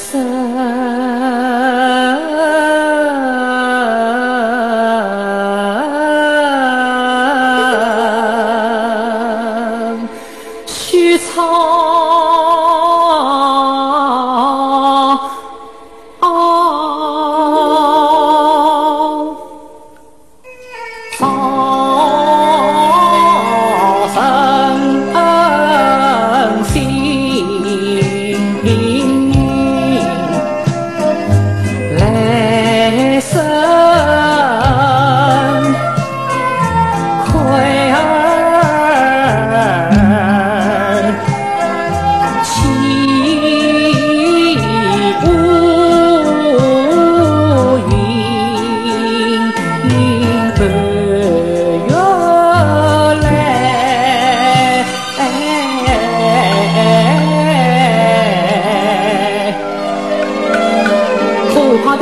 生许草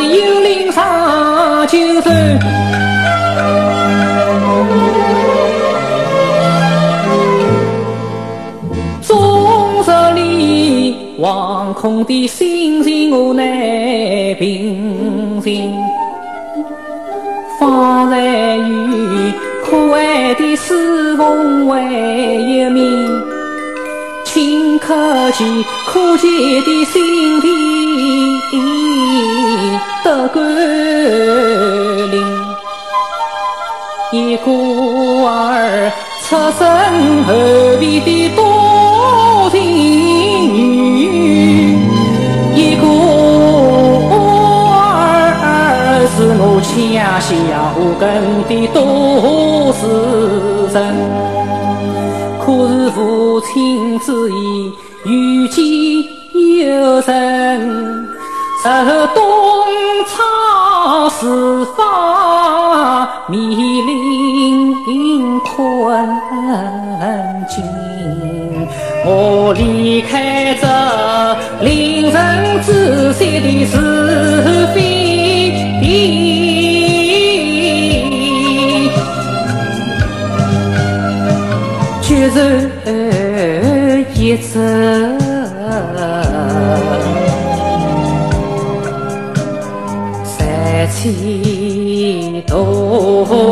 幽灵上九州。中十里惶恐的心情我难平静，方才与可爱的师奉为一面，顷刻间可见的心地得感灵，一孤儿出身后边的多情？女，一孤儿是我枪下根的多事人，可是父亲之言有见有人，受东窗事发面临困境，我离开这令人窒息的是非地，决然一走。三千多人，